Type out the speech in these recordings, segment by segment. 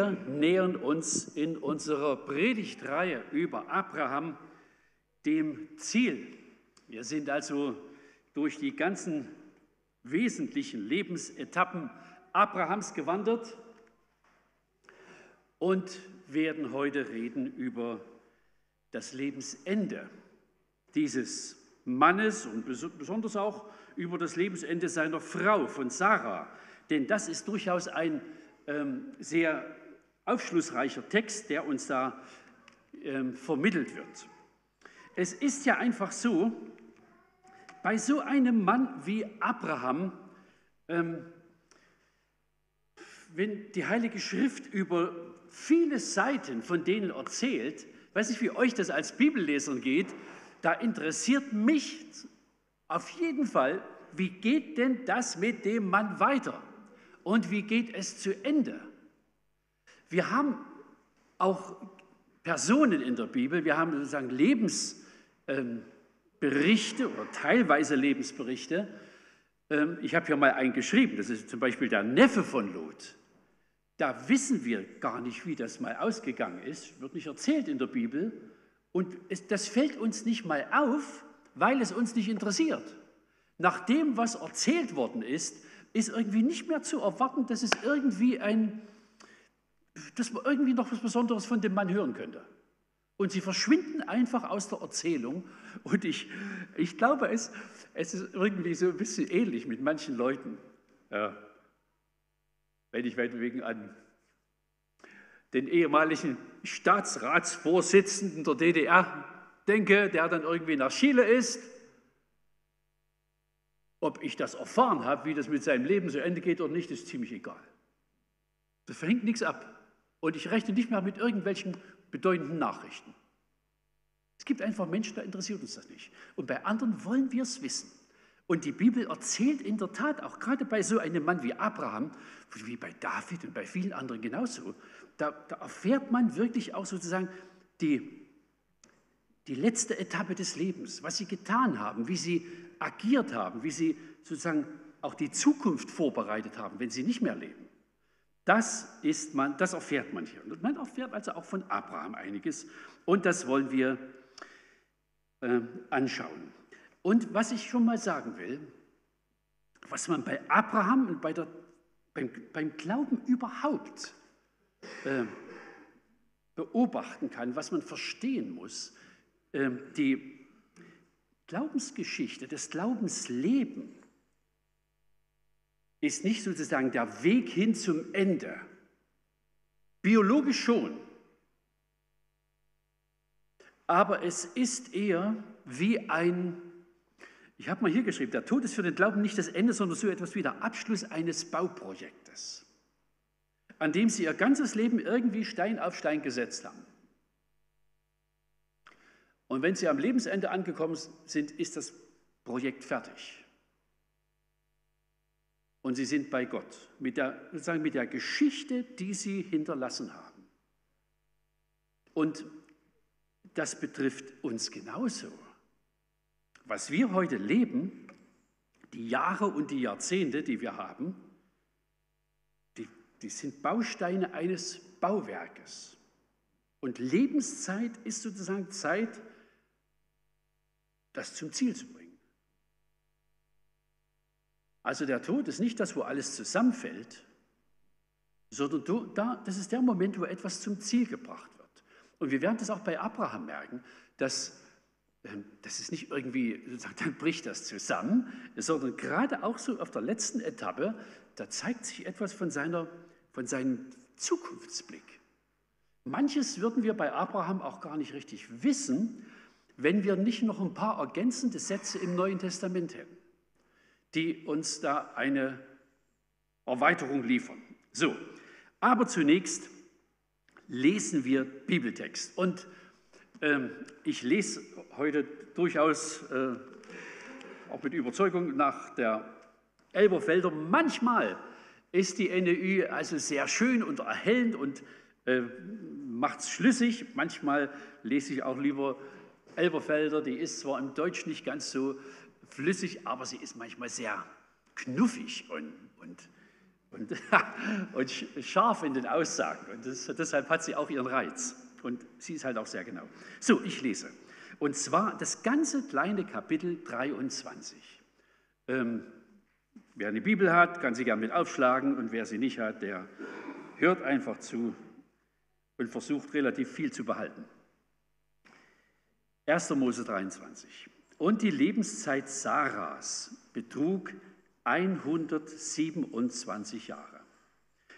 Wir nähern uns in unserer Predigtreihe über Abraham dem Ziel. Wir sind also durch die ganzen wesentlichen Lebensetappen Abrahams gewandert und werden heute reden über das Lebensende dieses Mannes und besonders auch über das Lebensende seiner Frau von Sarah. Denn das ist durchaus ein ähm, sehr aufschlussreicher Text, der uns da ähm, vermittelt wird. Es ist ja einfach so, bei so einem Mann wie Abraham, ähm, wenn die Heilige Schrift über viele Seiten von denen erzählt, weiß ich, wie euch das als Bibellesern geht, da interessiert mich auf jeden Fall, wie geht denn das mit dem Mann weiter? Und wie geht es zu Ende? Wir haben auch Personen in der Bibel, wir haben sozusagen Lebensberichte ähm, oder teilweise Lebensberichte. Ähm, ich habe hier mal einen geschrieben, das ist zum Beispiel der Neffe von Lot. Da wissen wir gar nicht, wie das mal ausgegangen ist, wird nicht erzählt in der Bibel. Und das fällt uns nicht mal auf, weil es uns nicht interessiert. Nach dem, was erzählt worden ist, ist irgendwie nicht mehr zu erwarten, dass es irgendwie ein, dass man irgendwie noch was Besonderes von dem Mann hören könnte. Und sie verschwinden einfach aus der Erzählung. Und ich, ich glaube, es, es ist irgendwie so ein bisschen ähnlich mit manchen Leuten. Ja. Wenn ich wegen an den ehemaligen Staatsratsvorsitzenden der DDR denke, der dann irgendwie nach Chile ist. Ob ich das erfahren habe, wie das mit seinem Leben zu Ende geht oder nicht, ist ziemlich egal. Das verhängt nichts ab. Und ich rechne nicht mehr mit irgendwelchen bedeutenden Nachrichten. Es gibt einfach Menschen, da interessiert uns das nicht. Und bei anderen wollen wir es wissen. Und die Bibel erzählt in der Tat auch gerade bei so einem Mann wie Abraham, wie bei David und bei vielen anderen genauso, da, da erfährt man wirklich auch sozusagen die, die letzte Etappe des Lebens, was sie getan haben, wie sie agiert haben, wie sie sozusagen auch die Zukunft vorbereitet haben, wenn sie nicht mehr leben. Das, ist man, das erfährt man hier. Und man erfährt also auch von Abraham einiges. Und das wollen wir äh, anschauen. Und was ich schon mal sagen will, was man bei Abraham und bei der, beim, beim Glauben überhaupt äh, beobachten kann, was man verstehen muss, äh, die Glaubensgeschichte, das Glaubensleben ist nicht sozusagen der Weg hin zum Ende. Biologisch schon. Aber es ist eher wie ein, ich habe mal hier geschrieben, der Tod ist für den Glauben nicht das Ende, sondern so etwas wie der Abschluss eines Bauprojektes an dem sie ihr ganzes Leben irgendwie Stein auf Stein gesetzt haben. Und wenn sie am Lebensende angekommen sind, ist das Projekt fertig. Und sie sind bei Gott mit der, sozusagen mit der Geschichte, die sie hinterlassen haben. Und das betrifft uns genauso. Was wir heute leben, die Jahre und die Jahrzehnte, die wir haben, die sind Bausteine eines Bauwerkes. Und Lebenszeit ist sozusagen Zeit, das zum Ziel zu bringen. Also der Tod ist nicht das, wo alles zusammenfällt, sondern das ist der Moment, wo etwas zum Ziel gebracht wird. Und wir werden das auch bei Abraham merken, dass ähm, das ist nicht irgendwie, dann bricht das zusammen, sondern gerade auch so auf der letzten Etappe, da zeigt sich etwas von seiner von seinem Zukunftsblick. Manches würden wir bei Abraham auch gar nicht richtig wissen, wenn wir nicht noch ein paar ergänzende Sätze im Neuen Testament hätten, die uns da eine Erweiterung liefern. So, aber zunächst lesen wir Bibeltext. Und ähm, ich lese heute durchaus äh, auch mit Überzeugung nach der Elberfelder manchmal ist die NEU also sehr schön und erhellend und äh, macht es schlüssig. Manchmal lese ich auch lieber Elberfelder, die ist zwar im Deutsch nicht ganz so flüssig, aber sie ist manchmal sehr knuffig und, und und, und scharf in den Aussagen. Und das, deshalb hat sie auch ihren Reiz. Und sie ist halt auch sehr genau. So, ich lese. Und zwar das ganze kleine Kapitel 23. Ähm, wer eine Bibel hat, kann sie gerne mit aufschlagen. Und wer sie nicht hat, der hört einfach zu und versucht relativ viel zu behalten. 1. Mose 23. Und die Lebenszeit Sarahs betrug 127 Jahre.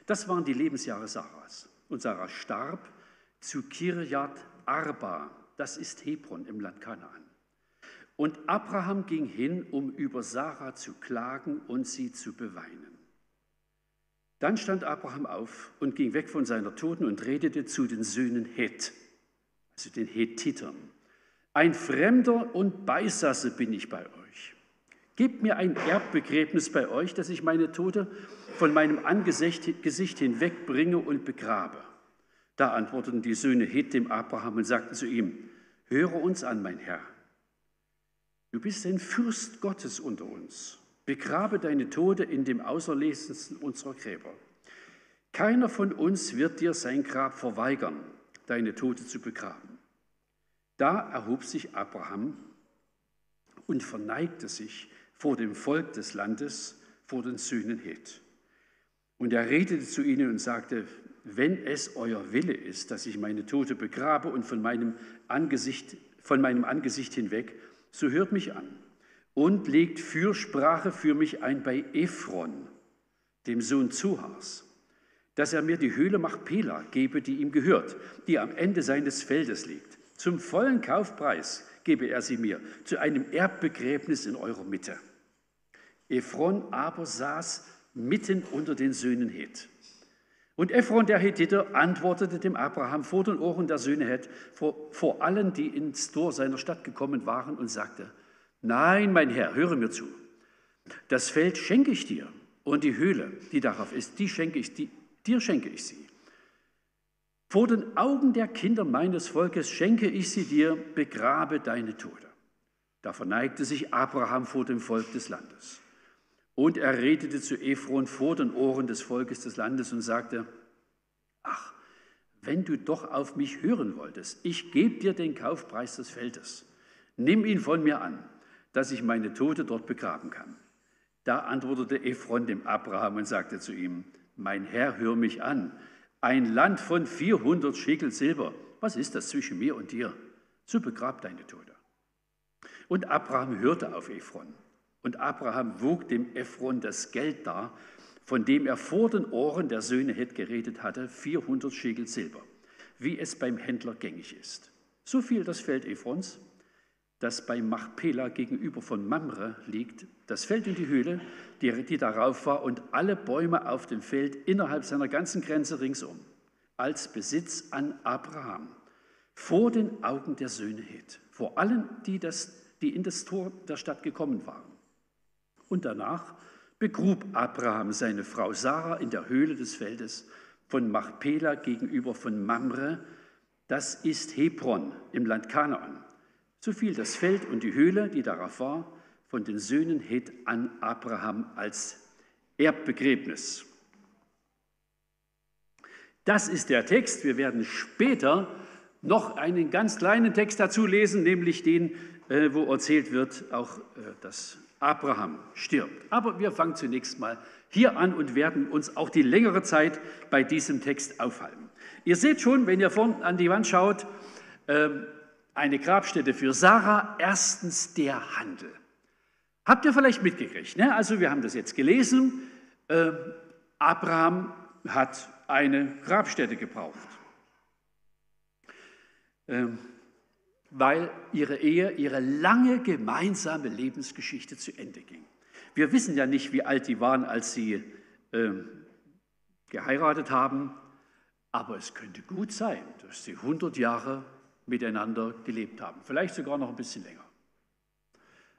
Das waren die Lebensjahre Sarahs. Und Sarah starb zu Kirjat Arba, das ist Hebron im Land Kanaan. Und Abraham ging hin, um über Sarah zu klagen und sie zu beweinen. Dann stand Abraham auf und ging weg von seiner Toten und redete zu den Söhnen Het, also den Hethitern. Ein Fremder und Beisasse bin ich bei euch. Gebt mir ein Erbbegräbnis bei euch, dass ich meine Tote von meinem Angesicht hinwegbringe und begrabe. Da antworteten die Söhne Het dem Abraham und sagten zu ihm, höre uns an, mein Herr. Du bist ein Fürst Gottes unter uns. Begrabe deine Tote in dem auserlesensten unserer Gräber. Keiner von uns wird dir sein Grab verweigern, deine Tote zu begraben. Da erhob sich Abraham und verneigte sich vor dem Volk des Landes, vor den Söhnen Het. Und er redete zu ihnen und sagte, wenn es euer Wille ist, dass ich meine Tote begrabe und von meinem Angesicht, von meinem Angesicht hinweg, so hört mich an und legt Fürsprache für mich ein bei Ephron, dem Sohn Zuhars, dass er mir die Höhle Machpela gebe, die ihm gehört, die am Ende seines Feldes liegt. Zum vollen Kaufpreis gebe er sie mir, zu einem Erbbegräbnis in eurer Mitte. Ephron aber saß mitten unter den Söhnen Het. Und Ephron der Hethiter antwortete dem Abraham vor den Ohren der Söhne Het, vor, vor allen, die ins Tor seiner Stadt gekommen waren, und sagte, Nein, mein Herr, höre mir zu. Das Feld schenke ich dir und die Höhle, die darauf ist, die schenke ich, die, dir schenke ich sie. Vor den Augen der Kinder meines Volkes schenke ich sie dir, begrabe deine Tote. Da verneigte sich Abraham vor dem Volk des Landes. Und er redete zu Ephron vor den Ohren des Volkes des Landes und sagte, ach, wenn du doch auf mich hören wolltest, ich gebe dir den Kaufpreis des Feldes. Nimm ihn von mir an, dass ich meine Tote dort begraben kann. Da antwortete Ephron dem Abraham und sagte zu ihm, mein Herr, hör mich an, ein Land von 400 Schekel Silber, was ist das zwischen mir und dir? So begrab deine Tote. Und Abraham hörte auf Ephron. Und Abraham wog dem Ephron das Geld dar, von dem er vor den Ohren der Söhne Het geredet hatte, 400 Schegel Silber, wie es beim Händler gängig ist. So fiel das Feld Ephrons, das bei Machpela gegenüber von Mamre liegt, das Feld in die Höhle, die, die darauf war, und alle Bäume auf dem Feld innerhalb seiner ganzen Grenze ringsum, als Besitz an Abraham, vor den Augen der Söhne Het, vor allen, die, das, die in das Tor der Stadt gekommen waren. Und danach begrub Abraham seine Frau Sarah in der Höhle des Feldes von Machpela gegenüber von Mamre, das ist Hebron im Land Kanaan. So fiel das Feld und die Höhle, die darauf war, von den Söhnen Het an Abraham als Erbbegräbnis. Das ist der Text. Wir werden später noch einen ganz kleinen Text dazu lesen, nämlich den, äh, wo erzählt wird, auch äh, das Abraham stirbt. Aber wir fangen zunächst mal hier an und werden uns auch die längere Zeit bei diesem Text aufhalten. Ihr seht schon, wenn ihr vorne an die Wand schaut, ähm, eine Grabstätte für Sarah, erstens der Handel. Habt ihr vielleicht mitgekriegt? Ne? Also wir haben das jetzt gelesen. Ähm, Abraham hat eine Grabstätte gebraucht. Ähm, weil ihre Ehe, ihre lange gemeinsame Lebensgeschichte zu Ende ging. Wir wissen ja nicht, wie alt die waren, als sie äh, geheiratet haben, aber es könnte gut sein, dass sie 100 Jahre miteinander gelebt haben, vielleicht sogar noch ein bisschen länger.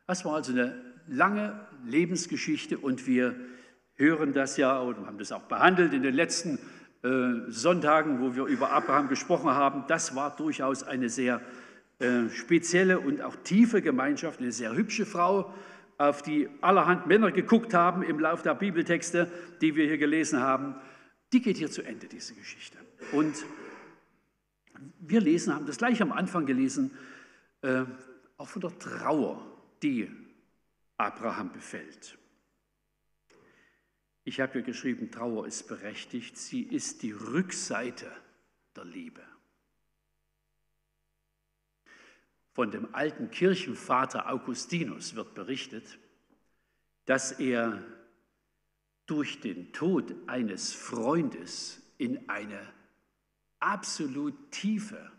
Das war also eine lange Lebensgeschichte und wir hören das ja und haben das auch behandelt in den letzten äh, Sonntagen, wo wir über Abraham gesprochen haben. Das war durchaus eine sehr äh, spezielle und auch tiefe Gemeinschaft, eine sehr hübsche Frau auf die allerhand Männer geguckt haben im Lauf der Bibeltexte, die wir hier gelesen haben, die geht hier zu Ende, diese Geschichte. Und wir lesen, haben das gleich am Anfang gelesen, äh, auch von der Trauer, die Abraham befällt. Ich habe hier geschrieben, Trauer ist berechtigt, sie ist die Rückseite der Liebe. Von dem alten Kirchenvater Augustinus wird berichtet, dass er durch den Tod eines Freundes in eine absolut tiefe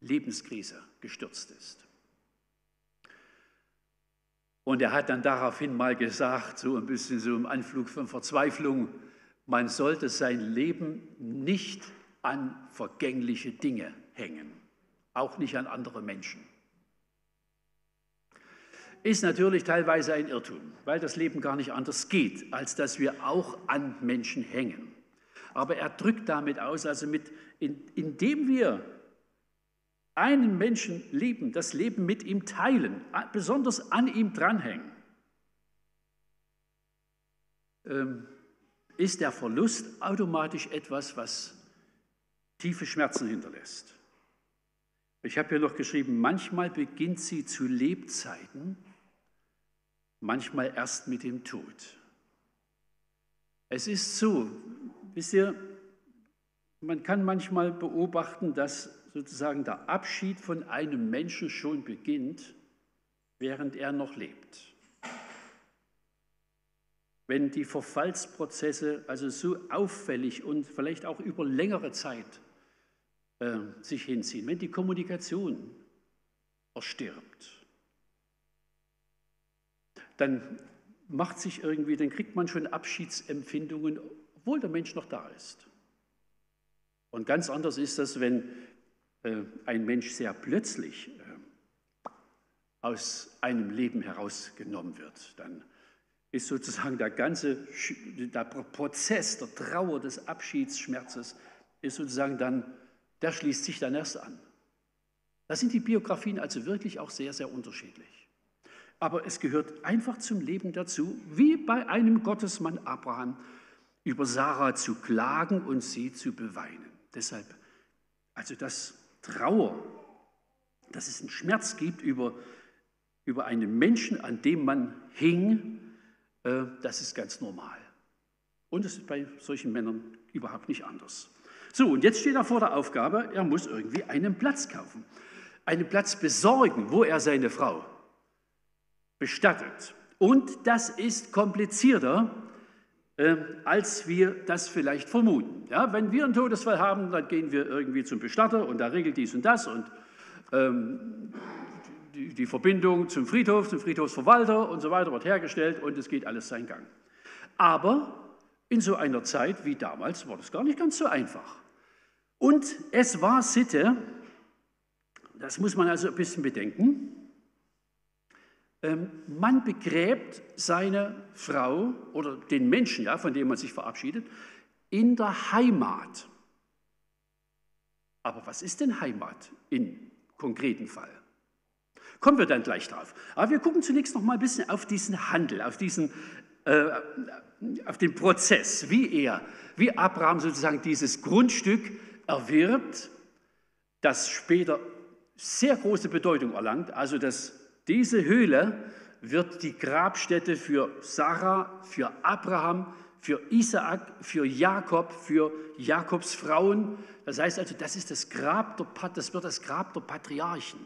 Lebenskrise gestürzt ist. Und er hat dann daraufhin mal gesagt, so ein bisschen so im Anflug von Verzweiflung, man sollte sein Leben nicht an vergängliche Dinge hängen, auch nicht an andere Menschen. Ist natürlich teilweise ein Irrtum, weil das Leben gar nicht anders geht, als dass wir auch an Menschen hängen. Aber er drückt damit aus, also mit, in, indem wir einen Menschen lieben, das Leben mit ihm teilen, besonders an ihm dranhängen, ähm, ist der Verlust automatisch etwas, was tiefe Schmerzen hinterlässt. Ich habe hier noch geschrieben, manchmal beginnt sie zu Lebzeiten, manchmal erst mit dem Tod. Es ist so, wisst ihr, man kann manchmal beobachten, dass sozusagen der Abschied von einem Menschen schon beginnt, während er noch lebt. Wenn die Verfallsprozesse also so auffällig und vielleicht auch über längere Zeit äh, sich hinziehen, wenn die Kommunikation erstirbt, dann macht sich irgendwie, dann kriegt man schon Abschiedsempfindungen, obwohl der Mensch noch da ist. Und ganz anders ist das, wenn ein Mensch sehr plötzlich äh, aus einem Leben herausgenommen wird, dann ist sozusagen der ganze der Prozess der Trauer, des Abschiedsschmerzes, ist sozusagen dann, der schließt sich dann erst an. Da sind die Biografien also wirklich auch sehr, sehr unterschiedlich. Aber es gehört einfach zum Leben dazu, wie bei einem Gottesmann Abraham, über Sarah zu klagen und sie zu beweinen. Deshalb, also das Trauer, dass es einen Schmerz gibt über, über einen Menschen, an dem man hing, äh, das ist ganz normal. Und es ist bei solchen Männern überhaupt nicht anders. So, und jetzt steht er vor der Aufgabe, er muss irgendwie einen Platz kaufen, einen Platz besorgen, wo er seine Frau bestattet. Und das ist komplizierter, äh, als wir das vielleicht vermuten. Ja, wenn wir einen Todesfall haben, dann gehen wir irgendwie zum Bestatter und da regelt dies und das und ähm, die, die, Verbindung zum Friedhof, zum Friedhofsverwalter und so weiter wird hergestellt und es geht alles seinen Gang. Aber in so einer Zeit wie damals war das gar nicht ganz so einfach. Und es war Sitte, das muss man also ein bisschen bedenken, man begräbt seine Frau oder den Menschen, ja, von dem man sich verabschiedet, in der Heimat. Aber was ist denn Heimat im konkreten Fall? Kommen wir dann gleich drauf. Aber wir gucken zunächst noch mal ein bisschen auf diesen Handel, auf diesen äh, auf den Prozess, wie er, wie Abraham sozusagen dieses Grundstück erwirbt, das später sehr große Bedeutung erlangt, also das diese Höhle wird die Grabstätte für Sarah, für Abraham, für Isaak, für Jakob, für Jakobs Frauen. Das heißt also, das ist das Grab der, das wird das Grab der Patriarchen.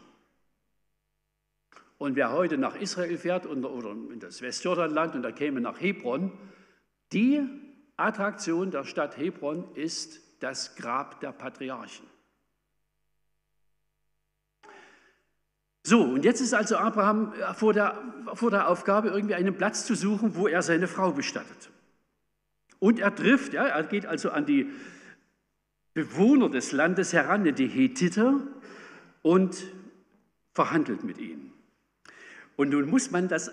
Und wer heute nach Israel fährt oder in das Westjordanland und da käme nach Hebron, die Attraktion der Stadt Hebron ist das Grab der Patriarchen. So, und jetzt ist also Abraham äh, vor der, vor der Aufgabe, irgendwie einen Platz zu suchen, wo er seine Frau bestattet. Und er trifft, ja, er geht also an die Bewohner des Landes heran, die Hethiter, und verhandelt mit ihnen. Und nun muss man das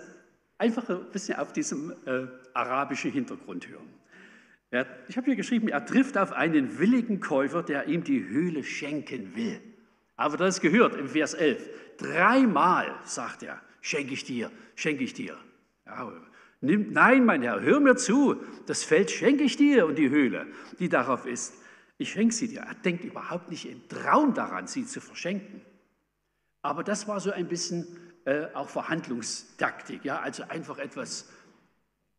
einfach ein bisschen auf diesem äh, arabischen Hintergrund hören. Er, ich habe hier geschrieben, er trifft auf einen willigen Käufer, der ihm die Höhle schenken will. Aber das gehört im Vers 11. Dreimal sagt er, schenke ich dir, schenke ich dir. Ja, nimm, nein, mein Herr, hör mir zu, das Feld schenke ich dir und die Höhle, die darauf ist. Ich schenke sie dir. Er denkt überhaupt nicht im Traum daran, sie zu verschenken. Aber das war so ein bisschen äh, auch Verhandlungstaktik, ja, also einfach etwas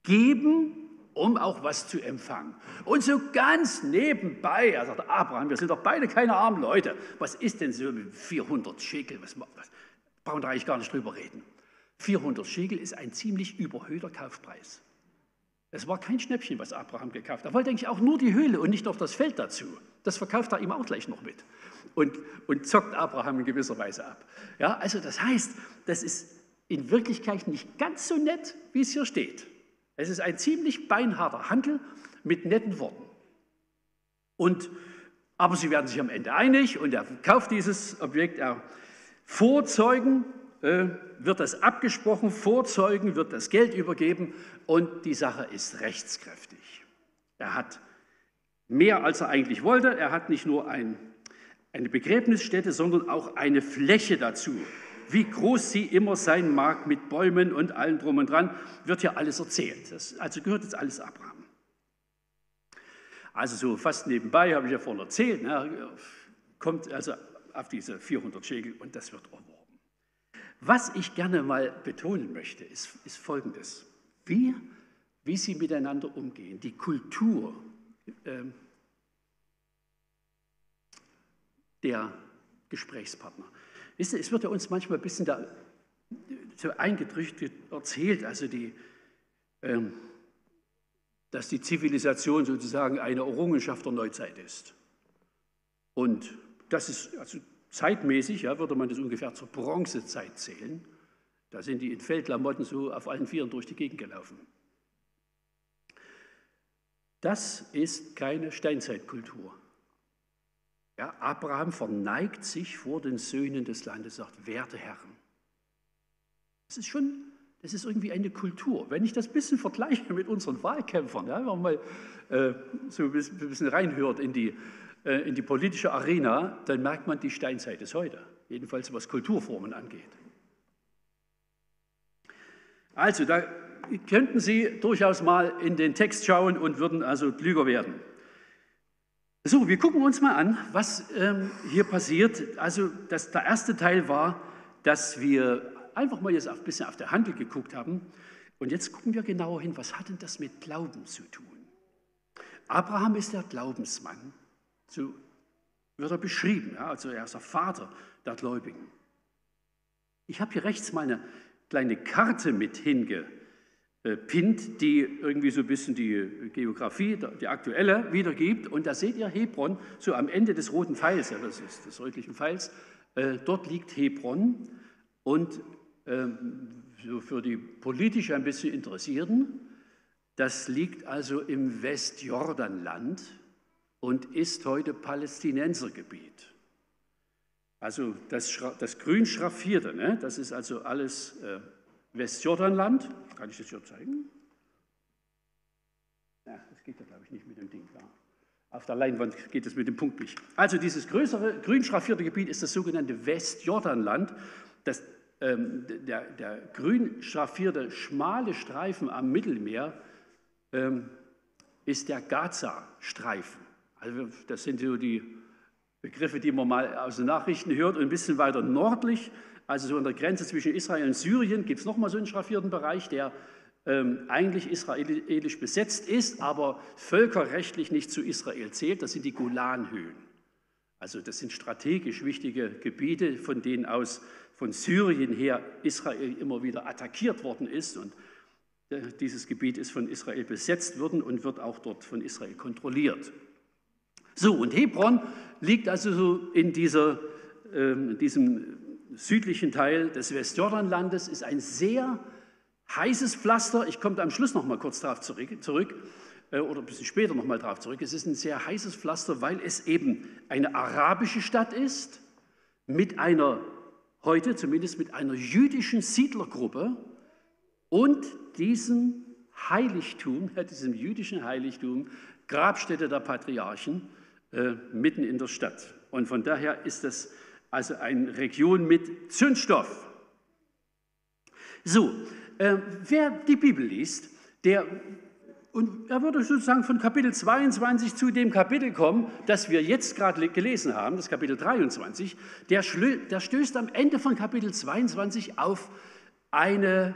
geben, um auch was zu empfangen. Und so ganz nebenbei, er sagt Abraham, wir sind doch beide keine armen Leute. Was ist denn so mit 400 Schekel? Was, was, brauchen wir eigentlich gar nicht drüber reden. 400 Schekel ist ein ziemlich überhöhter Kaufpreis. Es war kein Schnäppchen, was Abraham gekauft hat. Er wollte eigentlich auch nur die Höhle und nicht noch das Feld dazu. Das verkauft er ihm auch gleich noch mit und, und zockt Abraham in gewisser Weise ab. Ja, also das heißt, das ist in Wirklichkeit nicht ganz so nett, wie es hier steht. Es ist ein ziemlich beinharter Handel mit netten Worten. Und, aber sie werden sich am Ende einig und er kauft dieses Objekt. Er, Vorzeugen äh, wird das abgesprochen, Vorzeugen wird das Geld übergeben und die Sache ist rechtskräftig. Er hat mehr, als er eigentlich wollte. Er hat nicht nur ein, eine Begräbnisstätte, sondern auch eine Fläche dazu. Wie groß sie immer sein mag, mit Bäumen und allem drum und dran, wird ja alles erzählt. Das, also gehört jetzt alles Abraham. Also so fast nebenbei, habe ich ja vorhin erzählt, ne, kommt also auf diese 400 Schägel und das wird erworben. Was ich gerne mal betonen möchte, ist, ist Folgendes. Wie, wie sie miteinander umgehen, die Kultur äh, der Gesprächspartner. Wisst ihr, es wird ja uns manchmal ein bisschen da so eingedrückt erzählt, also die, ähm, dass die Zivilisation sozusagen eine Errungenschaft der Neuzeit ist. Und das ist also zeitmäßig, ja, würde man das ungefähr zur Bronzezeit zählen. Da sind die in Feldklamotten so auf allen Vieren durch die Gegend gelaufen. Das ist keine Steinzeitkultur. Ja, Abraham verneigt sich vor den Söhnen des Landes, sagt, werte Herren. Das ist schon, das ist irgendwie eine Kultur. Wenn ich das ein bisschen vergleiche mit unseren Wahlkämpfern, ja, wenn man mal äh, so ein bisschen reinhört in die, äh, in die politische Arena, dann merkt man, die Steinzeit ist heute. Jedenfalls was Kulturformen angeht. Also, da könnten Sie durchaus mal in den Text schauen und würden also klüger werden. So, wir gucken uns mal an, was ähm, hier passiert. Also, das, der erste Teil war, dass wir einfach mal jetzt ein bisschen auf der Handel geguckt haben. Und jetzt gucken wir genauer hin, was hat denn das mit Glauben zu tun? Abraham ist der Glaubensmann. So wird er beschrieben. Ja? Also er ist der Vater der Gläubigen. Ich habe hier rechts mal eine kleine Karte mit hingepinnt, die irgendwie so ein bisschen die Geografie, die aktuelle, wiedergibt. Und da seht ihr Hebron, so am Ende des roten Pfeils, ja, das ist des rötlichen Pfeils, äh, dort liegt Hebron. Und ähm, so für die politisch ein bisschen Interessierten, das liegt also im Westjordanland und ist heute Palästinensergebiet. Also das, das grün schraffierte, ne? das ist also alles äh, Westjordanland. Kann ich das hier zeigen? Ja, das geht ja, glaube ich, nicht mit dem Ding da. Auf der Leinwand geht es mit dem Punkt nicht. Also dieses größere grün schraffierte Gebiet ist das sogenannte Westjordanland. Das, ähm, der, der grün schraffierte schmale Streifen am Mittelmeer ähm, ist der Gaza-Streifen. Also das sind so die Begriffe, die man mal aus den Nachrichten hört. Und ein bisschen weiter nördlich, also so an der Grenze zwischen Israel und Syrien, gibt es nochmal so einen schraffierten Bereich, der ähm, eigentlich israelisch besetzt ist, aber völkerrechtlich nicht zu Israel zählt. Das sind die Golanhöhen. Also das sind strategisch wichtige Gebiete, von denen aus von Syrien her Israel immer wieder attackiert worden ist. Und äh, dieses Gebiet ist von Israel besetzt worden und wird auch dort von Israel kontrolliert. So, und Hebron liegt also so in dieser, äh, diesem südlichen Teil des Westjordanlandes, ist ein sehr heißes Pflaster. Ich komme am Schluss noch mal kurz darauf zurück, zurück äh, oder ein bisschen später noch mal darauf zurück. Es ist ein sehr heißes Pflaster, weil es eben eine arabische Stadt ist mit einer, heute zumindest mit einer jüdischen Siedlergruppe und diesem Heiligtum, diesem jüdischen Heiligtum, Grabstätte der Patriarchen, äh, mitten in der Stadt. Und von daher ist das also eine Region mit Zündstoff. So, äh, wer die Bibel liest, der, und er würde sozusagen von Kapitel 22 zu dem Kapitel kommen, das wir jetzt gerade gelesen haben, das Kapitel 23, der, der stößt am Ende von Kapitel 22 auf eine,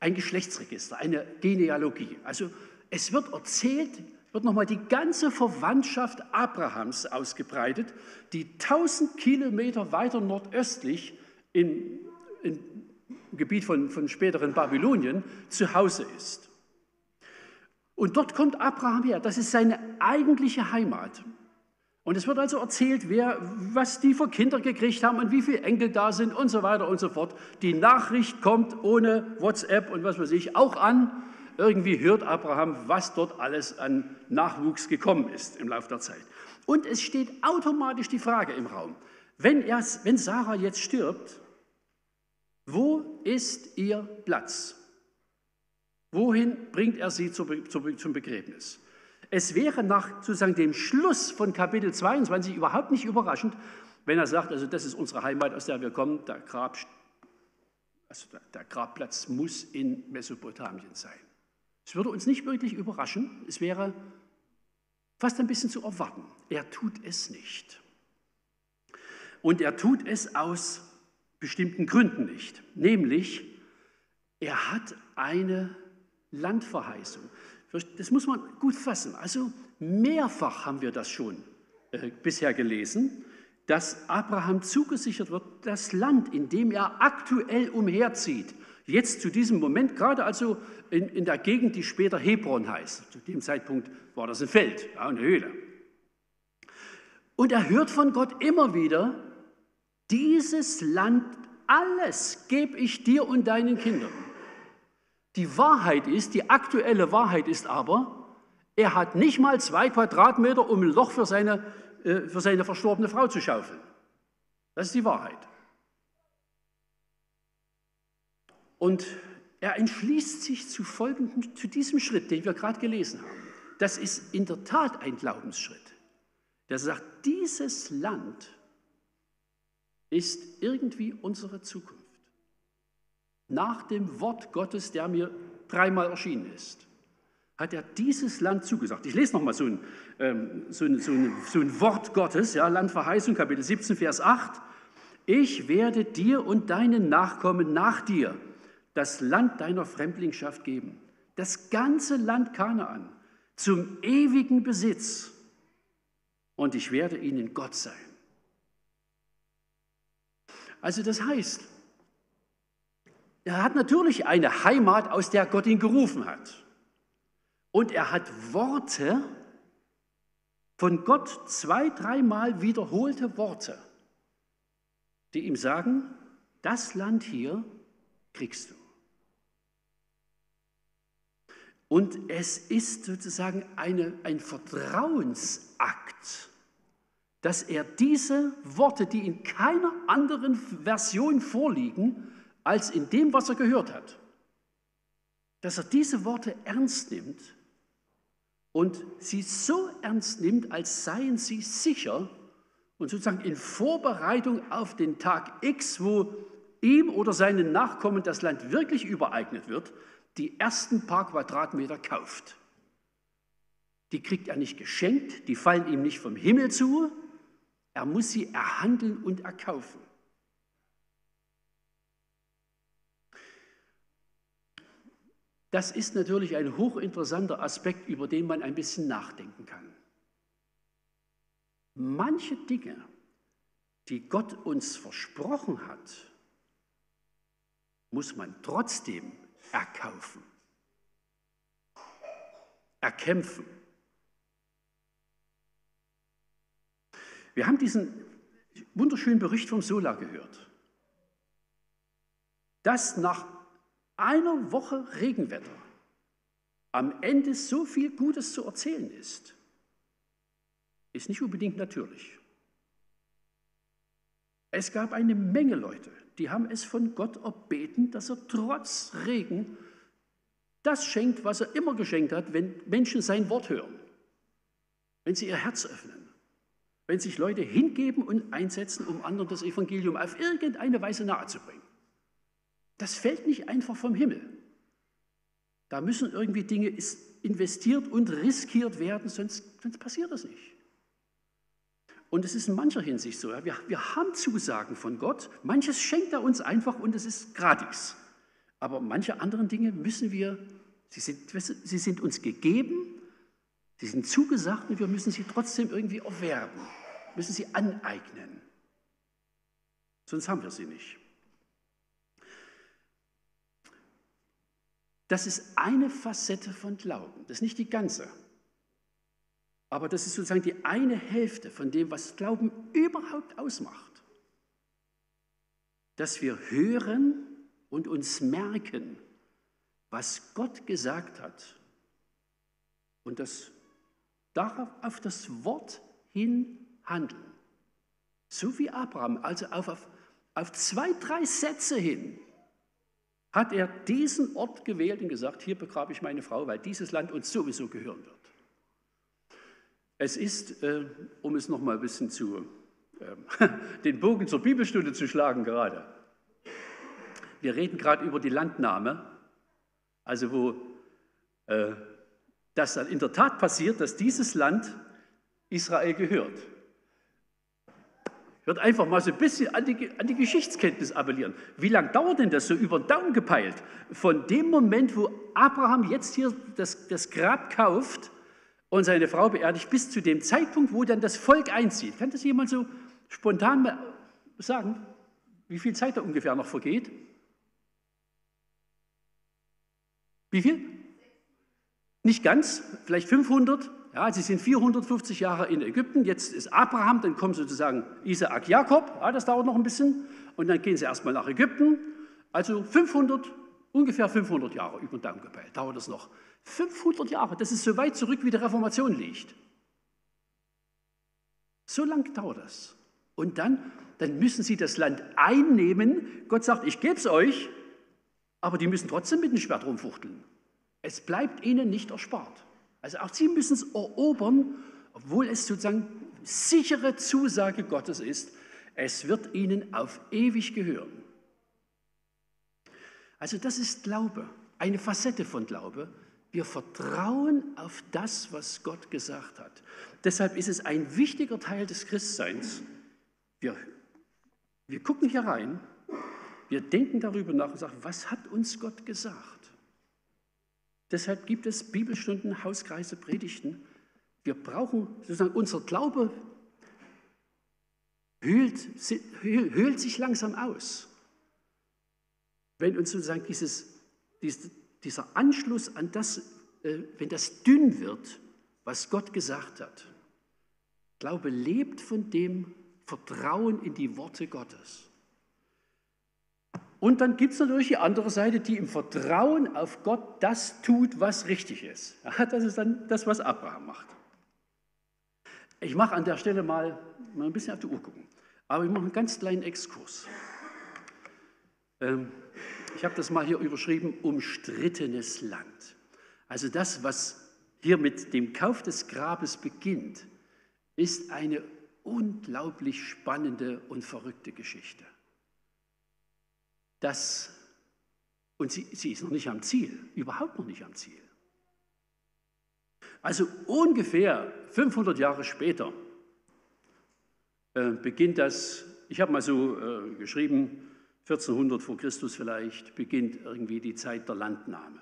ein Geschlechtsregister, eine Genealogie. Also es wird erzählt, wird nochmal die ganze Verwandtschaft Abrahams ausgebreitet, die 1000 Kilometer weiter nordöstlich in, im Gebiet von, von späteren Babylonien zu Hause ist. Und dort kommt Abraham her. Das ist seine eigentliche Heimat. Und es wird also erzählt, wer, was die für Kinder gekriegt haben und wie viele Enkel da sind und so weiter und so fort. Die Nachricht kommt ohne WhatsApp und was weiß ich auch an. Irgendwie hört Abraham, was dort alles an Nachwuchs gekommen ist im Laufe der Zeit. Und es steht automatisch die Frage im Raum, wenn, er, wenn Sarah jetzt stirbt, wo ist ihr Platz? Wohin bringt er sie zum Begräbnis? Es wäre nach sozusagen dem Schluss von Kapitel 22 überhaupt nicht überraschend, wenn er sagt, also das ist unsere Heimat, aus der wir kommen, der, Grab, also der Grabplatz muss in Mesopotamien sein. Es würde uns nicht wirklich überraschen, es wäre fast ein bisschen zu erwarten. Er tut es nicht. Und er tut es aus bestimmten Gründen nicht. Nämlich, er hat eine Landverheißung. Das muss man gut fassen. Also mehrfach haben wir das schon äh, bisher gelesen, dass Abraham zugesichert wird, das Land, in dem er aktuell umherzieht, jetzt zu diesem Moment, gerade also in, in der Gegend, die später Hebron heißt. Zu dem Zeitpunkt war das ein Feld, ja, eine Höhle. Und er hört von Gott immer wieder, dieses Land, alles gebe ich dir und deinen Kindern. Die Wahrheit ist, die aktuelle Wahrheit ist aber, er hat nicht mal zwei Quadratmeter, um ein Loch für seine, äh, für seine verstorbene Frau zu schaufeln. Das ist die Wahrheit. Und er entschließt sich zu, folgendem, zu diesem Schritt, den wir gerade gelesen haben. Das ist in der Tat ein Glaubensschritt. Der sagt, dieses Land ist irgendwie unsere Zukunft. Nach dem Wort Gottes, der mir dreimal erschienen ist, hat er dieses Land zugesagt. Ich lese nochmal so ein, ähm, so, so, so ein Wort Gottes, ja, Landverheißung, Kapitel 17, Vers 8. Ich werde dir und deinen Nachkommen nach dir das Land deiner Fremdlingschaft geben, das ganze Land Kanaan, zum ewigen Besitz. Und ich werde ihnen Gott sein. Also das heißt, er hat natürlich eine Heimat, aus der Gott ihn gerufen hat. Und er hat Worte, von Gott zwei, dreimal wiederholte Worte, die ihm sagen, das Land hier kriegst du. Und es ist sozusagen eine, ein Vertrauensakt, dass er diese Worte, die in keiner anderen Version vorliegen, als in dem, was er gehört hat, dass er diese Worte ernst nimmt und sie so ernst nimmt, als seien sie sicher und sozusagen in Vorbereitung auf den Tag X, wo ihm oder seinen Nachkommen das Land wirklich übereignet wird, die ersten paar Quadratmeter kauft. Die kriegt er nicht geschenkt, die fallen ihm nicht vom Himmel zu, er muss sie erhandeln und erkaufen. Das ist natürlich ein hochinteressanter Aspekt, über den man ein bisschen nachdenken kann. Manche Dinge, die Gott uns versprochen hat, muss man trotzdem erkaufen, erkämpfen. Wir haben diesen wunderschönen Bericht vom Sola gehört, dass nach einer Woche Regenwetter am Ende so viel Gutes zu erzählen ist, ist nicht unbedingt natürlich. Es gab eine Menge Leute, die haben es von Gott erbeten, dass er trotz Regen das schenkt, was er immer geschenkt hat, wenn Menschen sein Wort hören, wenn sie ihr Herz öffnen wenn sich Leute hingeben und einsetzen, um anderen das Evangelium auf irgendeine Weise nahezubringen. Das fällt nicht einfach vom Himmel. Da müssen irgendwie Dinge investiert und riskiert werden, sonst, sonst passiert das nicht. Und es ist in mancher Hinsicht so. Wir, wir haben Zusagen von Gott. Manches schenkt er uns einfach und es ist gratis. Aber manche anderen Dinge müssen wir, sie sind, sie sind uns gegeben, sie sind zugesagt und wir müssen sie trotzdem irgendwie erwerben, müssen sie aneignen. Sonst haben wir sie nicht. Das ist eine Facette von Glauben, das ist nicht die ganze. Aber das ist sozusagen die eine Hälfte von dem, was Glauben überhaupt ausmacht. Dass wir hören und uns merken, was Gott gesagt hat und das darauf auf das Wort hin handeln. So wie Abraham, also auf, auf, auf zwei, drei Sätze hin hat er diesen Ort gewählt und gesagt, hier begrabe ich meine Frau, weil dieses Land uns sowieso gehören wird. Es ist, äh, um es noch mal ein bisschen zu, äh, den Bogen zur Bibelstunde zu schlagen gerade. Wir reden gerade über die Landnahme, also wo äh, das dann in der Tat passiert, dass dieses Land Israel gehört. Würde einfach mal so ein bisschen an die, an die Geschichtskenntnis appellieren. Wie lange dauert denn das so über den Daumen gepeilt? Von dem Moment, wo Abraham jetzt hier das, das Grab kauft und seine Frau beerdigt, bis zu dem Zeitpunkt, wo dann das Volk einzieht. Kann das jemand so spontan mal sagen, wie viel Zeit da ungefähr noch vergeht? Wie viel? Nicht ganz, vielleicht 500, ja, sie sind 450 Jahre in Ägypten, jetzt ist Abraham, dann kommt sozusagen Isaak, Jakob, ja, das dauert noch ein bisschen, und dann gehen sie erstmal nach Ägypten. Also 500, ungefähr 500 Jahre über den Daumen gepeilt, dauert das noch. 500 Jahre, das ist so weit zurück, wie die Reformation liegt. So lang dauert das. Und dann, dann müssen sie das Land einnehmen. Gott sagt, ich gebe es euch, aber die müssen trotzdem mit dem Schwert rumfuchteln. Es bleibt ihnen nicht erspart. Also auch sie müssen es erobern, obwohl es sozusagen sichere Zusage Gottes ist, es wird ihnen auf ewig gehören. Also das ist Glaube, eine Facette von Glaube. Wir vertrauen auf das, was Gott gesagt hat. Deshalb ist es ein wichtiger Teil des Christseins. Wir, wir gucken hier rein, wir denken darüber nach und sagen, was hat uns Gott gesagt? Deshalb gibt es Bibelstunden, Hauskreise, Predigten. Wir brauchen sozusagen, unser Glaube höhlt, höhlt sich langsam aus. Wenn uns sozusagen dieses, dieser Anschluss an das, äh, wenn das dünn wird, was Gott gesagt hat. Glaube lebt von dem Vertrauen in die Worte Gottes. Und dann gibt es natürlich die andere Seite, die im Vertrauen auf Gott das tut, was richtig ist. Das ist dann das, was Abraham macht. Ich mache an der Stelle mal, mal ein bisschen auf die Uhr gucken. Aber ich mache einen ganz kleinen Exkurs. Ähm, ich habe das mal hier überschrieben, umstrittenes Land. Also das, was hier mit dem Kauf des Grabes beginnt, ist eine unglaublich spannende und verrückte Geschichte. Das, und sie, sie ist noch nicht am Ziel, überhaupt noch nicht am Ziel. Also ungefähr 500 Jahre später äh, beginnt das, ich habe mal so äh, geschrieben, 1400 vor Christus vielleicht, beginnt irgendwie die Zeit der Landnahme.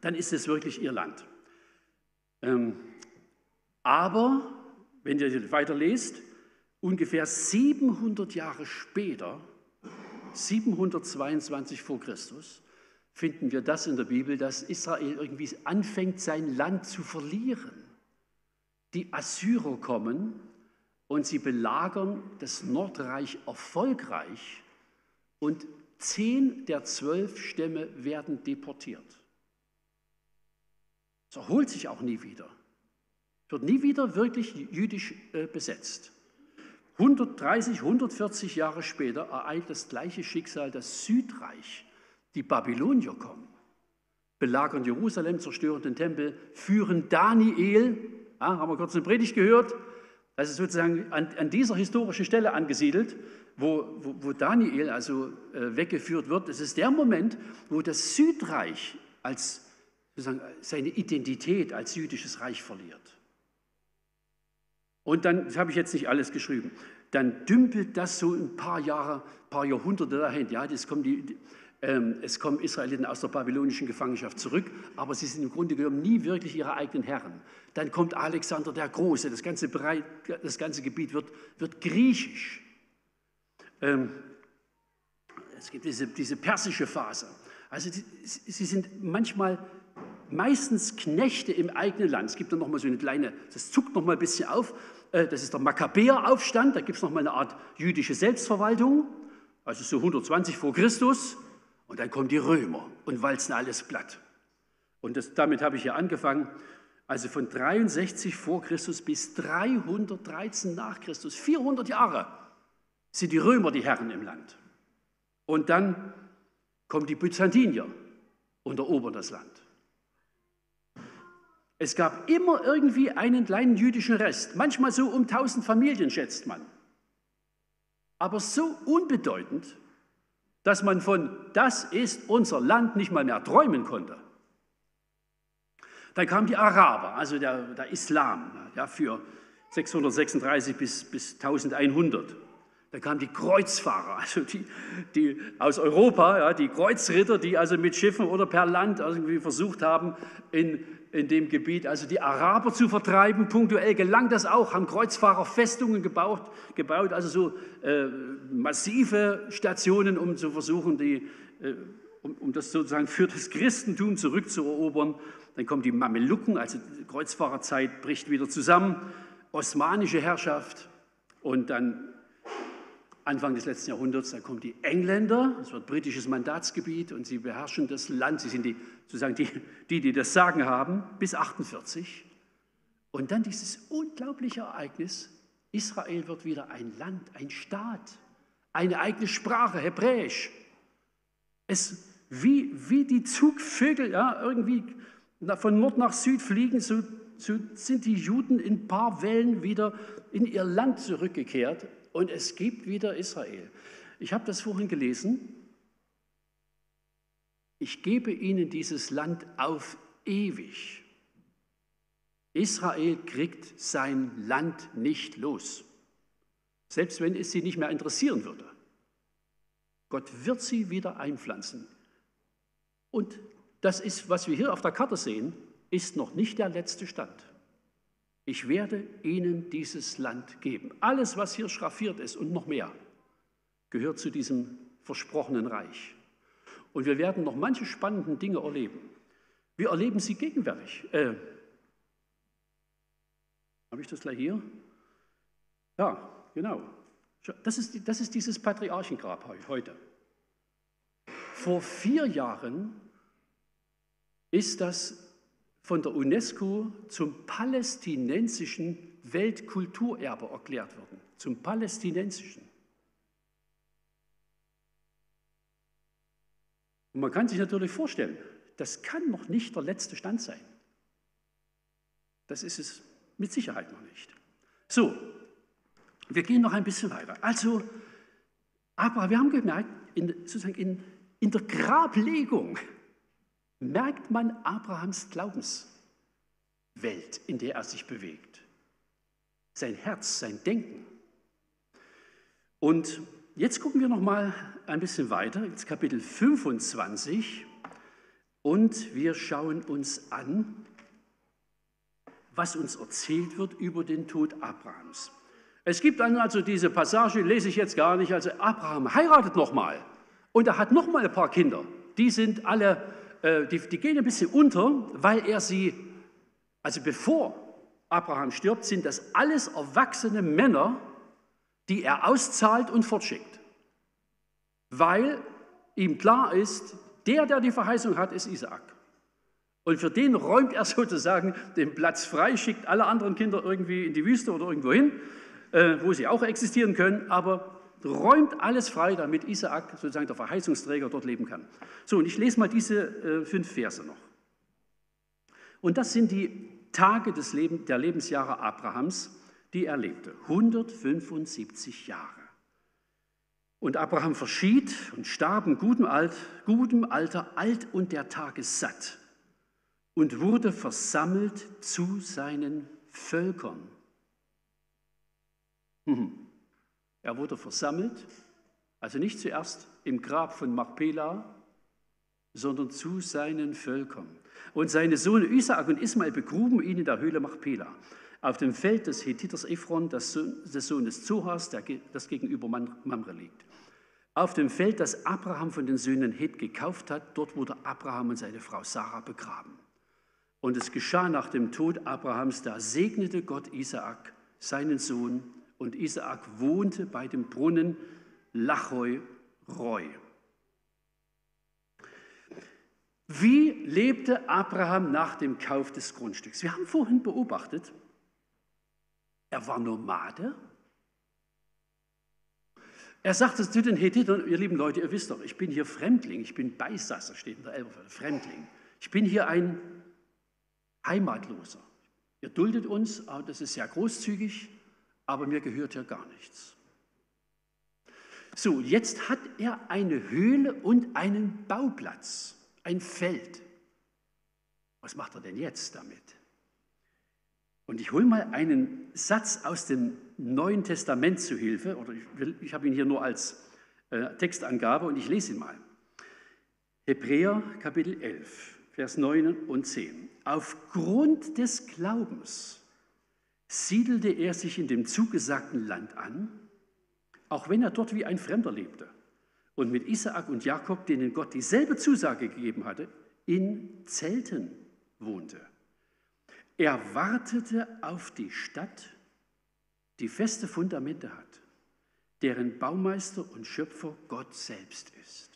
Dann ist es wirklich ihr Land. Ähm, aber, wenn ihr weiter lest, ungefähr 700 Jahre später, 722 vor Christus, finden wir das in der Bibel, dass Israel irgendwie anfängt, sein Land zu verlieren. Die Assyrer kommen und sie belagern das Nordreich erfolgreich und zehn der zwölf Stämme werden deportiert. Es erholt sich auch nie wieder. Es wird nie wieder wirklich jüdisch äh, besetzt. 130, 140 Jahre später ereilt das gleiche Schicksal das Südreich. Die Babylonier kommen, belagern Jerusalem, zerstören den Tempel, führen Daniel, ja, haben wir kurz eine Predigt gehört, Ist sozusagen an, an dieser historischen Stelle angesiedelt, wo, wo, wo Daniel also äh, weggeführt wird. Das ist der Moment, wo das Südreich als sozusagen seine Identität als jüdisches Reich verliert. Und dann, das habe ich jetzt nicht alles geschrieben, dann dümpelt das so ein paar Jahre, paar Jahrhunderte dahin. Ja, das kommen die, es kommen Israeliten aus der babylonischen Gefangenschaft zurück, aber sie sind im Grunde genommen nie wirklich ihre eigenen Herren. Dann kommt Alexander der Große, das ganze, Bereich, das ganze Gebiet wird, wird griechisch. Ähm, es gibt diese, diese persische Phase. Also die, sie sind manchmal meistens Knechte im eigenen Land. Es gibt dann nochmal so eine kleine, das zuckt nochmal ein bisschen auf. Äh, das ist der Makkabäeraufstand, da gibt es nochmal eine Art jüdische Selbstverwaltung, also so 120 vor Christus. Und dann kommen die Römer und walzen alles platt. Und das, damit habe ich hier angefangen. Also von 63 vor Christus bis 313 nach Christus, 400 Jahre sind die Römer die Herren im Land. Und dann kommen die Byzantinier und erobern das Land. Es gab immer irgendwie einen kleinen jüdischen Rest, manchmal so um 1000 Familien schätzt man. Aber so unbedeutend, dass man von das ist unser Land nicht mal mehr träumen konnte. Dann kamen die Araber, also der, der Islam, ja, für 636 bis, bis 1100. Da kamen die Kreuzfahrer, also die, die aus Europa, ja, die Kreuzritter, die also mit Schiffen oder per Land irgendwie versucht haben, in, in dem Gebiet also die Araber zu vertreiben. Punktuell gelang das auch, haben Kreuzfahrer Festungen gebaut, gebaut also so äh, massive Stationen, um zu versuchen, die, äh, um, um das sozusagen für das Christentum zurückzuerobern. Dann kommen die Mamelucken, also die Kreuzfahrerzeit bricht wieder zusammen, osmanische Herrschaft und dann Anfang des letzten Jahrhunderts, da kommen die Engländer, es wird britisches Mandatsgebiet und sie beherrschen das Land, sie sind die, sozusagen die, die, die das Sagen haben, bis 48. Und dann dieses unglaubliche Ereignis, Israel wird wieder ein Land, ein Staat, eine eigene Sprache, Hebräisch. Es, wie, wie die Zugvögel ja, irgendwie von Nord nach Süd fliegen, so, so sind die Juden in ein paar Wellen wieder in ihr Land zurückgekehrt und es gibt wieder Israel. Ich habe das vorhin gelesen. Ich gebe ihnen dieses Land auf ewig. Israel kriegt sein Land nicht los, selbst wenn es sie nicht mehr interessieren würde. Gott wird sie wieder einpflanzen. Und das ist, was wir hier auf der Karte sehen, ist noch nicht der letzte Stand. Ich werde ihnen dieses Land geben. Alles, was hier schraffiert ist und noch mehr, gehört zu diesem versprochenen Reich. Und wir werden noch manche spannenden Dinge erleben. Wir erleben sie gegenwärtig. Äh, Habe ich das gleich hier? Ja, genau. Das ist, das ist dieses Patriarchengrab heute. Vor vier Jahren ist das von der UNESCO zum palästinensischen Weltkulturerbe erklärt worden. Zum palästinensischen. Und man kann sich natürlich vorstellen, das kann noch nicht der letzte Stand sein. Das ist es mit Sicherheit noch nicht. So, wir gehen noch ein bisschen weiter. Also, aber wir haben gemerkt, in, sozusagen in, in der Grablegung merkt man Abrahams Glaubenswelt, in der er sich bewegt. Sein Herz, sein Denken. Und jetzt gucken wir noch mal ein bisschen weiter, ins Kapitel 25 und wir schauen uns an, was uns erzählt wird über den Tod Abrahams. Es gibt dann also diese Passage, lese ich jetzt gar nicht, also Abraham heiratet nochmal und er hat nochmal ein paar Kinder. Die sind alle die, die gehen ein bisschen unter, weil er sie, also bevor Abraham stirbt, sind das alles erwachsene Männer, die er auszahlt und fortschickt. Weil ihm klar ist, der, der die Verheißung hat, ist Isaak. Und für den räumt er sozusagen den Platz frei, schickt alle anderen Kinder irgendwie in die Wüste oder irgendwo hin, äh, wo sie auch existieren können, aber räumt alles frei, damit Isaak, sozusagen der Verheißungsträger, dort leben kann. So, und ich lese mal diese äh, fünf Verse noch. Und das sind die Tage des Leben, der Lebensjahre Abrahams, die er lebte. 175 Jahre. Und Abraham verschied und starb in gutem, Alt, gutem Alter, alt und der Tage satt und wurde versammelt zu seinen Völkern. Mhm. Er wurde versammelt, also nicht zuerst im Grab von Machpela, sondern zu seinen Völkern. Und seine Söhne Isaak und Ismael begruben ihn in der Höhle Machpela, auf dem Feld des Hethiters Ephron, des Sohnes Zohas, das gegenüber Mamre liegt. Auf dem Feld, das Abraham von den Söhnen Heth gekauft hat, dort wurde Abraham und seine Frau Sarah begraben. Und es geschah nach dem Tod Abrahams, da segnete Gott Isaak, seinen Sohn, und Isaak wohnte bei dem Brunnen Lachoi Roy. Wie lebte Abraham nach dem Kauf des Grundstücks? Wir haben vorhin beobachtet, er war Nomade. Er sagte zu den Hethitern, ihr lieben Leute, ihr wisst doch, ich bin hier Fremdling, ich bin Beisasser, steht in der Elberfelder, Fremdling. Ich bin hier ein Heimatloser. Ihr duldet uns, das ist sehr großzügig, aber mir gehört hier gar nichts. So, jetzt hat er eine Höhle und einen Bauplatz, ein Feld. Was macht er denn jetzt damit? Und ich hole mal einen Satz aus dem Neuen Testament zu Hilfe, oder ich, ich habe ihn hier nur als äh, Textangabe und ich lese ihn mal. Hebräer Kapitel 11, Vers 9 und 10. Aufgrund des Glaubens siedelte er sich in dem zugesagten Land an, auch wenn er dort wie ein Fremder lebte und mit Isaak und Jakob, denen Gott dieselbe Zusage gegeben hatte, in Zelten wohnte. Er wartete auf die Stadt, die feste Fundamente hat, deren Baumeister und Schöpfer Gott selbst ist.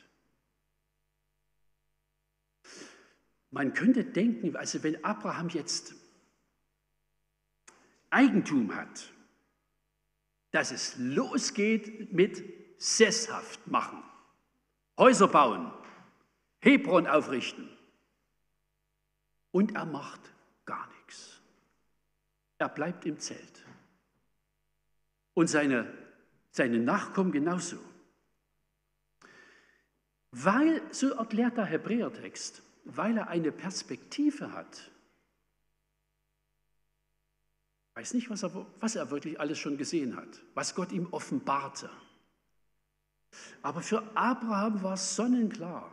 Man könnte denken, also wenn Abraham jetzt Eigentum hat, dass es losgeht mit sesshaft machen, Häuser bauen, Hebron aufrichten. Und er macht gar nichts. Er bleibt im Zelt. Und seine, seine Nachkommen genauso. Weil, so erklärt der Hebräertext, weil er eine Perspektive hat. Weiß nicht, was er, was er wirklich alles schon gesehen hat, was Gott ihm offenbarte. Aber für Abraham war sonnenklar,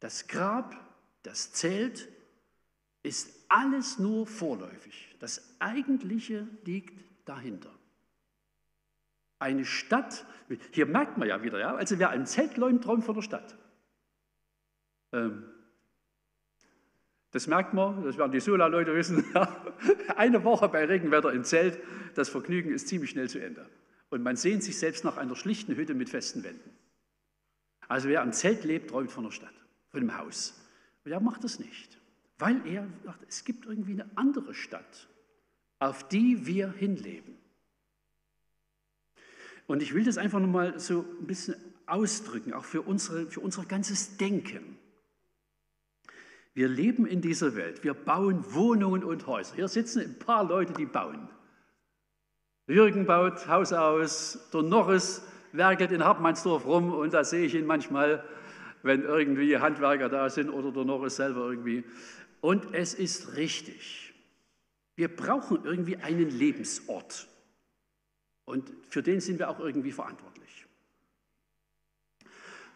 das Grab, das Zelt ist alles nur vorläufig. Das Eigentliche liegt dahinter. Eine Stadt, hier merkt man ja wieder, ja, also wer ein Zelt läumt, träumt von der Stadt. Ähm, das merkt man, das werden die Sola-Leute wissen. Eine Woche bei Regenwetter im Zelt, das Vergnügen ist ziemlich schnell zu Ende. Und man sehnt sich selbst nach einer schlichten Hütte mit festen Wänden. Also wer am Zelt lebt, träumt von der Stadt, von dem Haus. Und er macht das nicht, weil er sagt, es gibt irgendwie eine andere Stadt, auf die wir hinleben. Und ich will das einfach nochmal so ein bisschen ausdrücken, auch für, unsere, für unser ganzes Denken. Wir leben in dieser Welt, wir bauen Wohnungen und Häuser. Hier sitzen ein paar Leute, die bauen. Jürgen baut Haus aus, der Norris werkelt in Hartmannsdorf rum und da sehe ich ihn manchmal, wenn irgendwie Handwerker da sind oder der Norris selber irgendwie. Und es ist richtig. Wir brauchen irgendwie einen Lebensort. Und für den sind wir auch irgendwie verantwortlich.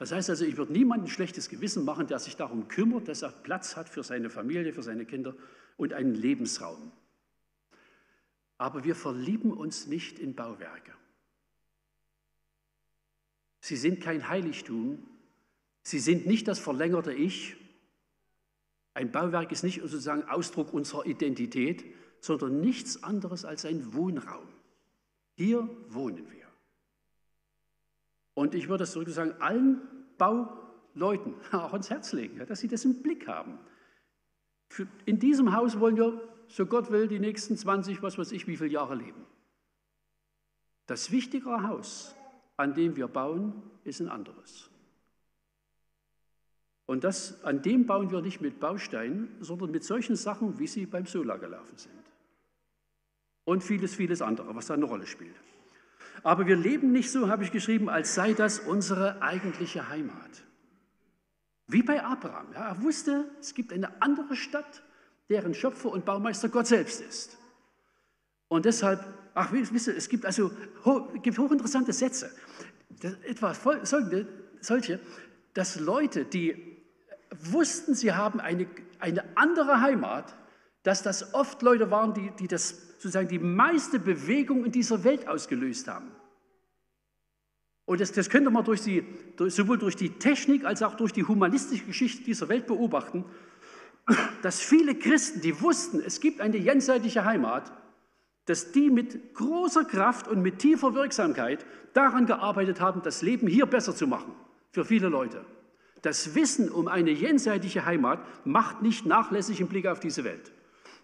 Das heißt also, ich würde niemandem ein schlechtes Gewissen machen, der sich darum kümmert, dass er Platz hat für seine Familie, für seine Kinder und einen Lebensraum. Aber wir verlieben uns nicht in Bauwerke. Sie sind kein Heiligtum. Sie sind nicht das verlängerte Ich. Ein Bauwerk ist nicht sozusagen Ausdruck unserer Identität, sondern nichts anderes als ein Wohnraum. Hier wohnen wir. Und ich würde sozusagen allen Bauleuten auch ans Herz legen, dass sie das im Blick haben. In diesem Haus wollen wir so Gott will, die nächsten 20, was weiß ich, wie viele Jahre leben. Das wichtigere Haus, an dem wir bauen, ist ein anderes. Und das, an dem bauen wir nicht mit Bausteinen, sondern mit solchen Sachen, wie sie beim Sola gelaufen sind. und vieles, vieles andere, was da eine Rolle spielt. Aber wir leben nicht so, habe ich geschrieben, als sei das unsere eigentliche Heimat. Wie bei Abraham. Ja, er wusste, es gibt eine andere Stadt, deren Schöpfer und Baumeister Gott selbst ist. Und deshalb, ach, wisst ihr, es gibt also gibt hochinteressante Sätze. Das, etwa folgende, solche, dass Leute, die wussten, sie haben eine, eine andere Heimat, dass das oft Leute waren, die, die das sozusagen die meiste Bewegung in dieser Welt ausgelöst haben. Und das, das könnte man durch die, durch, sowohl durch die Technik als auch durch die humanistische Geschichte dieser Welt beobachten, dass viele Christen, die wussten, es gibt eine jenseitige Heimat, dass die mit großer Kraft und mit tiefer Wirksamkeit daran gearbeitet haben, das Leben hier besser zu machen für viele Leute. Das Wissen um eine jenseitige Heimat macht nicht nachlässig im Blick auf diese Welt.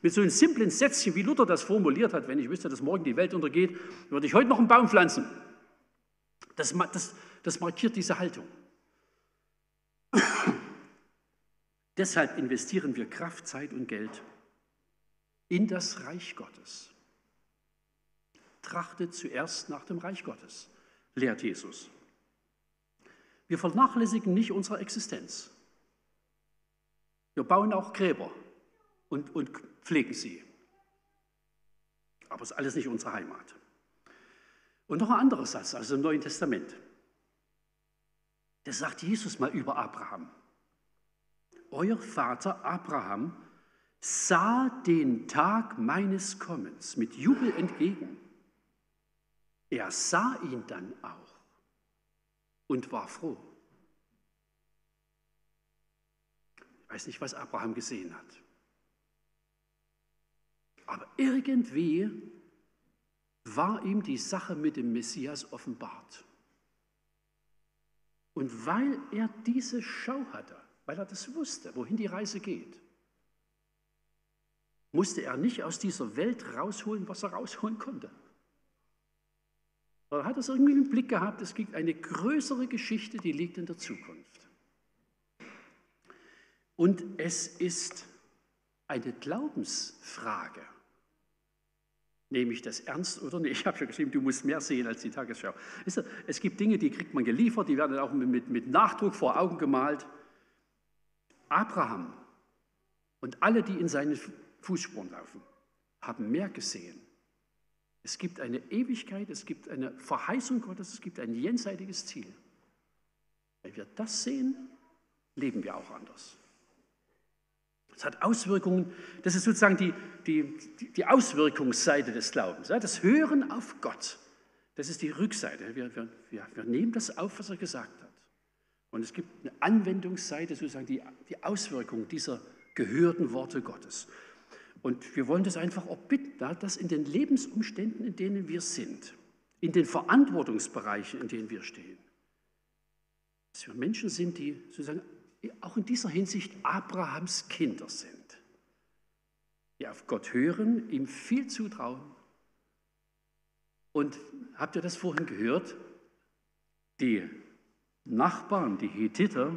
Mit so einem simplen Sätzchen, wie Luther das formuliert hat, wenn ich wüsste, dass morgen die Welt untergeht, würde ich heute noch einen Baum pflanzen. Das, das, das markiert diese Haltung. Deshalb investieren wir Kraft, Zeit und Geld in das Reich Gottes. Trachtet zuerst nach dem Reich Gottes, lehrt Jesus. Wir vernachlässigen nicht unsere Existenz. Wir bauen auch Gräber und, und pflegen sie. Aber es ist alles nicht unsere Heimat. Und noch ein anderer Satz, also im Neuen Testament. Das sagt Jesus mal über Abraham. Euer Vater Abraham sah den Tag meines Kommens mit Jubel entgegen. Er sah ihn dann auch und war froh. Ich weiß nicht, was Abraham gesehen hat. Aber irgendwie war ihm die Sache mit dem Messias offenbart. Und weil er diese Schau hatte, weil er das wusste, wohin die Reise geht, musste er nicht aus dieser Welt rausholen, was er rausholen konnte. Er hat es irgendwie im Blick gehabt, es gibt eine größere Geschichte, die liegt in der Zukunft. Und es ist eine Glaubensfrage. Nehme ich das ernst oder nicht? Ich habe schon geschrieben, du musst mehr sehen als die Tagesschau. Es gibt Dinge, die kriegt man geliefert, die werden auch mit, mit Nachdruck vor Augen gemalt. Abraham und alle, die in seinen Fußspuren laufen, haben mehr gesehen es gibt eine Ewigkeit, es gibt eine Verheißung Gottes, es gibt ein jenseitiges Ziel. Wenn wir das sehen, leben wir auch anders. Es hat Auswirkungen, das ist sozusagen die, die, die Auswirkungsseite des Glaubens. Das Hören auf Gott, das ist die Rückseite. Wir, wir, wir nehmen das auf, was er gesagt hat. Und es gibt eine Anwendungsseite, sozusagen die, die Auswirkung dieser gehörten Worte Gottes. Und wir wollen das einfach erbitten, dass in den Lebensumständen, in denen wir sind, in den Verantwortungsbereichen, in denen wir stehen, dass wir Menschen sind, die sozusagen auch in dieser Hinsicht Abrahams Kinder sind, die auf Gott hören, ihm viel zutrauen. Und habt ihr das vorhin gehört? Die Nachbarn, die Hethiter,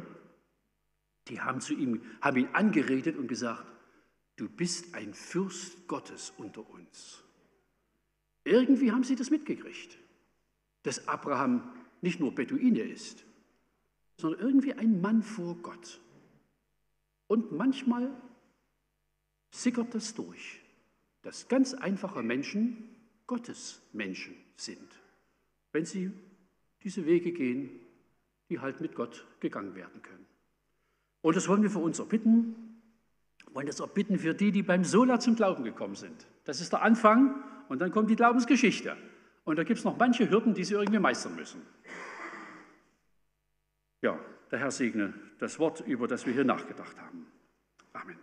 die haben, zu ihm, haben ihn angeredet und gesagt, du bist ein Fürst Gottes unter uns. Irgendwie haben sie das mitgekriegt, dass Abraham nicht nur Beduine ist, sondern irgendwie ein Mann vor Gott. Und manchmal sickert das durch, dass ganz einfache Menschen Gottes Menschen sind, wenn sie diese Wege gehen, die halt mit Gott gegangen werden können. Und das wollen wir für uns erbitten, wollen das auch bitten für die, die beim Sola zum Glauben gekommen sind. Das ist der Anfang und dann kommt die Glaubensgeschichte. Und da gibt es noch manche Hürden, die sie irgendwie meistern müssen. Ja, der Herr segne das Wort, über das wir hier nachgedacht haben. Amen.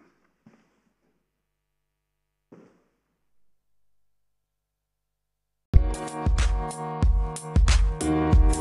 Musik